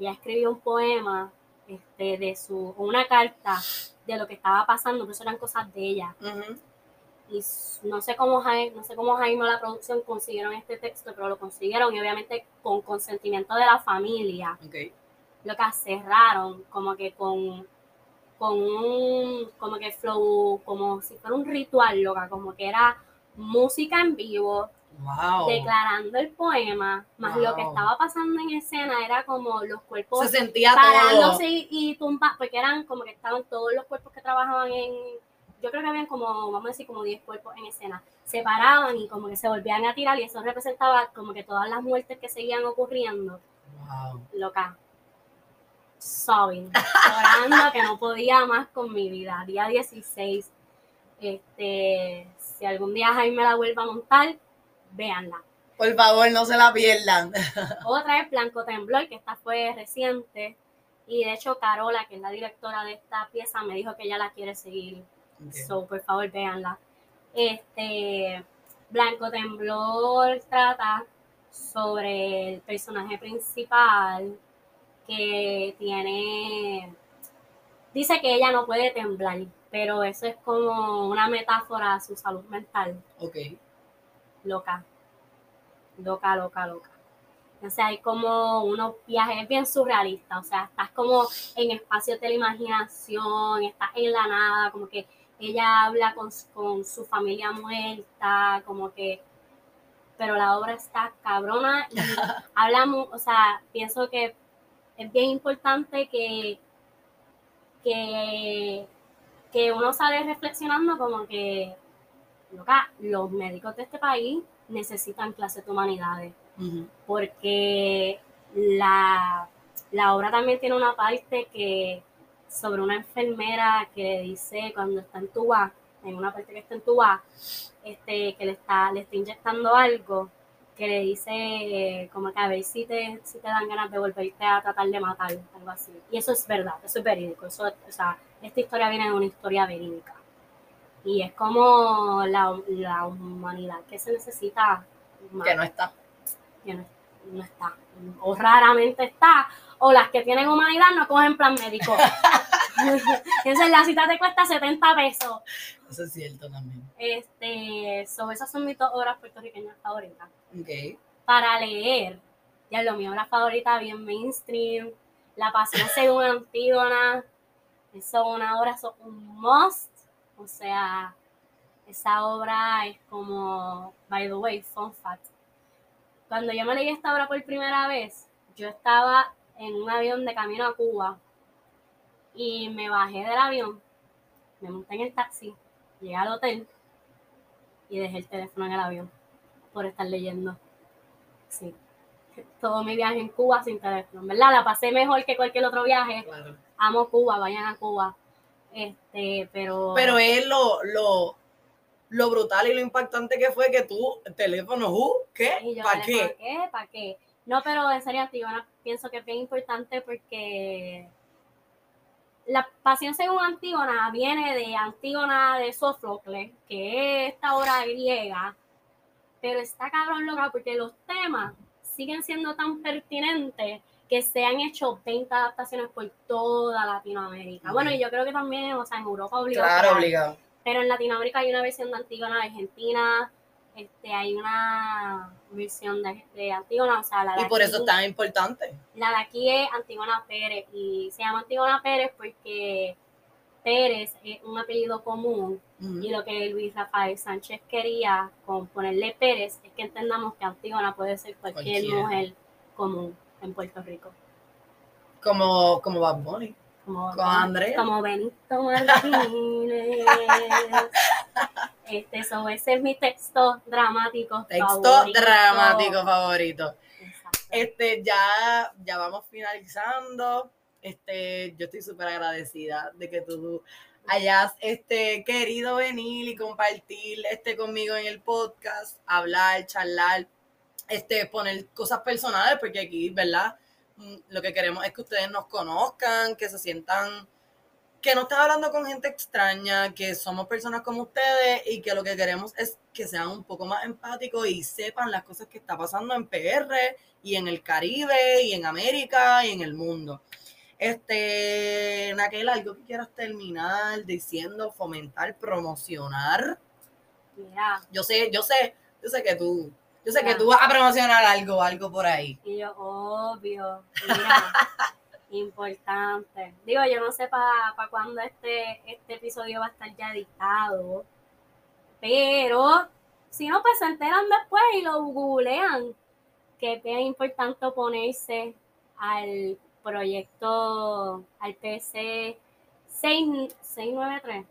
ella escribió un poema este, de su, una carta de lo que estaba pasando, pero eso eran cosas de ella. Ujú. Y no sé cómo Jaime, no sé cómo Jaime o la producción consiguieron este texto, pero lo consiguieron y obviamente con consentimiento de la familia. Ok. Lo que cerraron como que con, con un, como que flow, como si fuera un ritual, loca, como que era música en vivo, Wow. declarando el poema, más lo que estaba pasando en escena era como los cuerpos Se sentía parándose y, y porque eran como que estaban todos los cuerpos que trabajaban en, yo creo que habían como, vamos a decir, como 10 cuerpos en escena, se paraban y como que se volvían a tirar y eso representaba como que todas las muertes que seguían ocurriendo, Wow. loca, sobbing, llorando que no podía más con mi vida, día 16, este, si algún día Jaime la vuelva a montar, véanla. Por favor, no se la pierdan. Otra es Blanco Temblor, que esta fue reciente. Y de hecho, Carola, que es la directora de esta pieza, me dijo que ella la quiere seguir. So, por favor, véanla. Este, Blanco Temblor trata sobre el personaje principal que tiene. Dice que ella no puede temblar, pero eso es como una metáfora a su salud mental Ok. loca. Loca, loca, loca. O sea, hay como unos viajes bien surrealistas. O sea, estás como en espacios de la imaginación, estás en la nada, como que ella habla con, su- con su familia muerta, como que pero la obra está cabrona y hablamos, o sea, pienso que es bien importante que, que, que uno sale reflexionando como que loca, los médicos de este país necesitan clases de humanidades, porque la, la obra también tiene una parte que sobre una enfermera que dice cuando está en tuba, en una parte que está en tuba, este, que le está, le está inyectando algo, que le dice eh, como que a ver si te, si te dan ganas de volverte a tratar de matar, algo así. Y eso es verdad, eso es verídico, eso, o sea, esta historia viene de una historia verídica. Y es como la, la humanidad que se necesita más Que no está. que no, no está, o raramente está, o las que tienen humanidad no cogen plan médico. Entonces la cita te cuesta 70 pesos. Eso es cierto también. Este, so, esas son mis dos obras puertorriqueñas favoritas. Ok. Para leer, ya lo mi obra favorita, bien mainstream, La Pasión según Antígona, eso es una obra, eso es un must. O sea, esa obra es como, by the way, fun fact. Cuando yo me leí esta obra por primera vez, yo estaba en un avión de camino a Cuba y me bajé del avión, me monté en el taxi, llegué al hotel y dejé el teléfono en el avión por estar leyendo. Sí. Todo mi viaje en Cuba sin teléfono, ¿verdad? La pasé mejor que cualquier otro viaje. Claro. Amo Cuba, vayan a Cuba. Este, pero. Pero es lo, lo, lo brutal y lo impactante que fue que tú, teléfono, ¿qué? ¿Para ¿para qué? qué? ¿Para qué? No, pero en serio, Antígona, pienso que es bien importante porque la pasión según Antígona viene de Antígona de Sófocles, que es esta obra griega, pero está cabrón loca porque los temas siguen siendo tan pertinentes que se han hecho 20 adaptaciones por toda Latinoamérica. Bueno, y yo creo que también, o sea, en Europa obligado. Claro, obligado. Pero en Latinoamérica hay una versión de Antígona de Argentina, este, hay una versión de, de Antígona, o sea, la de Y por aquí- eso es tan importante. la de aquí es Antígona Pérez y se llama Antígona Pérez porque Pérez es un apellido común y lo que Luis Rafael Sánchez quería con ponerle Pérez es que entendamos que Antígona puede ser cualquier Cualquiera. mujer común en Puerto Rico. Como, como Bad Bunny. Como, Con Andrea. como Benito Martínez. este, so, ese es mi texto dramático. Texto favorito. dramático favorito. Exacto. Este, ya, ya vamos finalizando. Este, yo estoy súper agradecida de que tú hayas este, querido venir y compartir este, conmigo en el podcast, hablar, charlar, este, poner cosas personales, porque aquí, ¿verdad? Mm, Lo que queremos es que ustedes nos conozcan, que se sientan, que no estén hablando con gente extraña, que somos personas como ustedes y que lo que queremos es que sean un poco más empáticos y sepan las cosas que está pasando en PR y en el Caribe y en América y en el mundo. Este, Naquel, algo que quieras terminar diciendo, fomentar, promocionar. Mira, Yo sé, yo sé, yo sé que tú, yo sé que Ah. tú vas a promocionar algo, algo por ahí. y yo, obvio, mira, importante. Digo, yo no sé para cuándo este, este episodio va a estar ya editado, pero si no, pues se enteran después y lo googlean, que es importante oponerse al proyecto, al PC 6, 693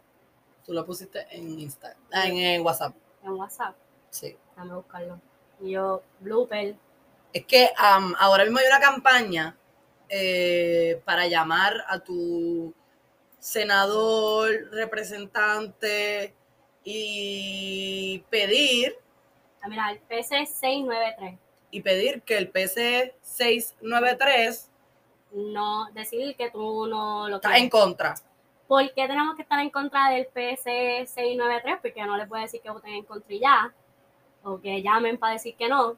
Tú lo pusiste en Instagram, en, en WhatsApp. en WhatsApp. Sí. Déjame buscarlo. Y yo, blooper. Es que ahora mismo hay una campaña eh, para llamar a tu senador, representante y pedir Ah, mira, el PC 693. y pedir que el PC 693 No, decir que tú no lo está quieres. en contra. ¿Por qué tenemos que estar en contra del PS 693? Porque no les puedo decir que voten en contra y ya. O que llamen para decir que no.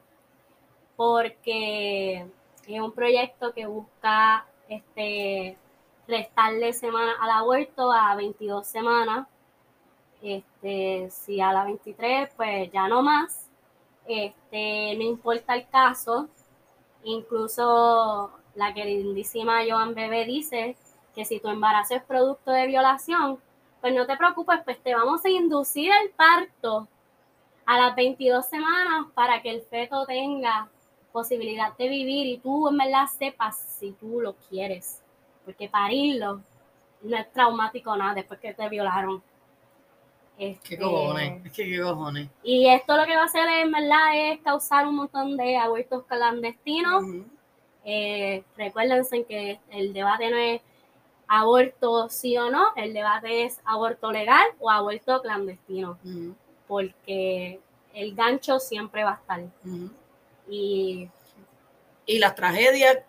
Porque es un proyecto que busca este restarle semanas al aborto a 22 semanas. Este, si a la 23, pues ya no más. Este, no importa el caso. Incluso la queridísima Joan Bebé dice que si tu embarazo es producto de violación, pues no te preocupes, pues te vamos a inducir el parto a las 22 semanas para que el feto tenga posibilidad de vivir y tú en verdad sepas si tú lo quieres. Porque parirlo no es traumático nada después que te violaron. ¿Qué Este, cojones? Es que qué cojones. Y esto lo que va a hacer en verdad es causar un montón de abortos clandestinos. Eh, recuérdense que el debate no es aborto sí o no, el debate es aborto legal o aborto clandestino, porque el gancho siempre va a estar. Y Y las tragedias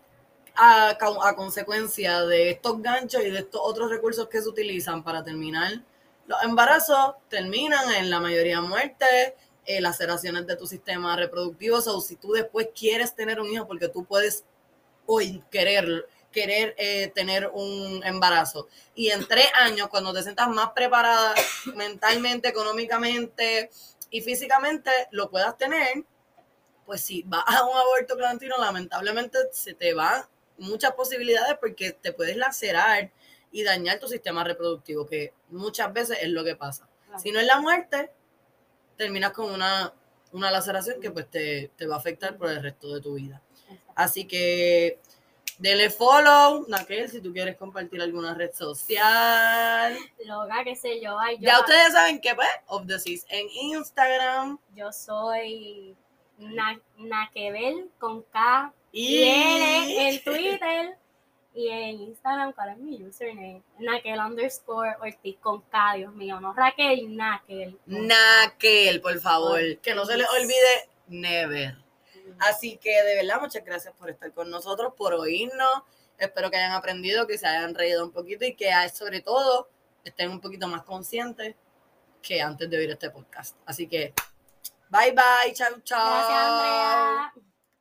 a, a consecuencia de estos ganchos y de estos otros recursos que se utilizan para terminar los embarazos terminan en la mayoría muertes, eh, laceraciones de tu sistema reproductivo. O si tú después quieres tener un hijo porque tú puedes hoy querer, querer eh, tener un embarazo. Y en tres años, cuando te sientas más preparada mentalmente, económicamente y físicamente, lo puedas tener, pues si vas a un aborto clandestino, lamentablemente se te van muchas posibilidades porque te puedes lacerar y dañar tu sistema reproductivo, que muchas veces es lo que pasa. Si no es la muerte, terminas con una, una laceración que pues te, te va a afectar por el resto de tu vida. Así que dele follow, Nakel, si tú quieres compartir alguna red social. loca, qué sé yo, ay, yo, Ya ustedes saben que pues, of the Seas en Instagram yo soy Na- Naquebel con K y, y L en Twitter y en Instagram, ¿cuál es mi username? Naquel underscore Ortiz con K, Dios mío, no Raquel, Naquel. Nakel, por favor. Que no se les olvide, never. Así que de verdad, muchas gracias por estar con nosotros, por oírnos. Espero que hayan aprendido, que se hayan reído un poquito y que ah, sobre todo estén un poquito más conscientes que antes de oír este podcast. Así que, bye bye, chao, chao. Gracias, Andrea.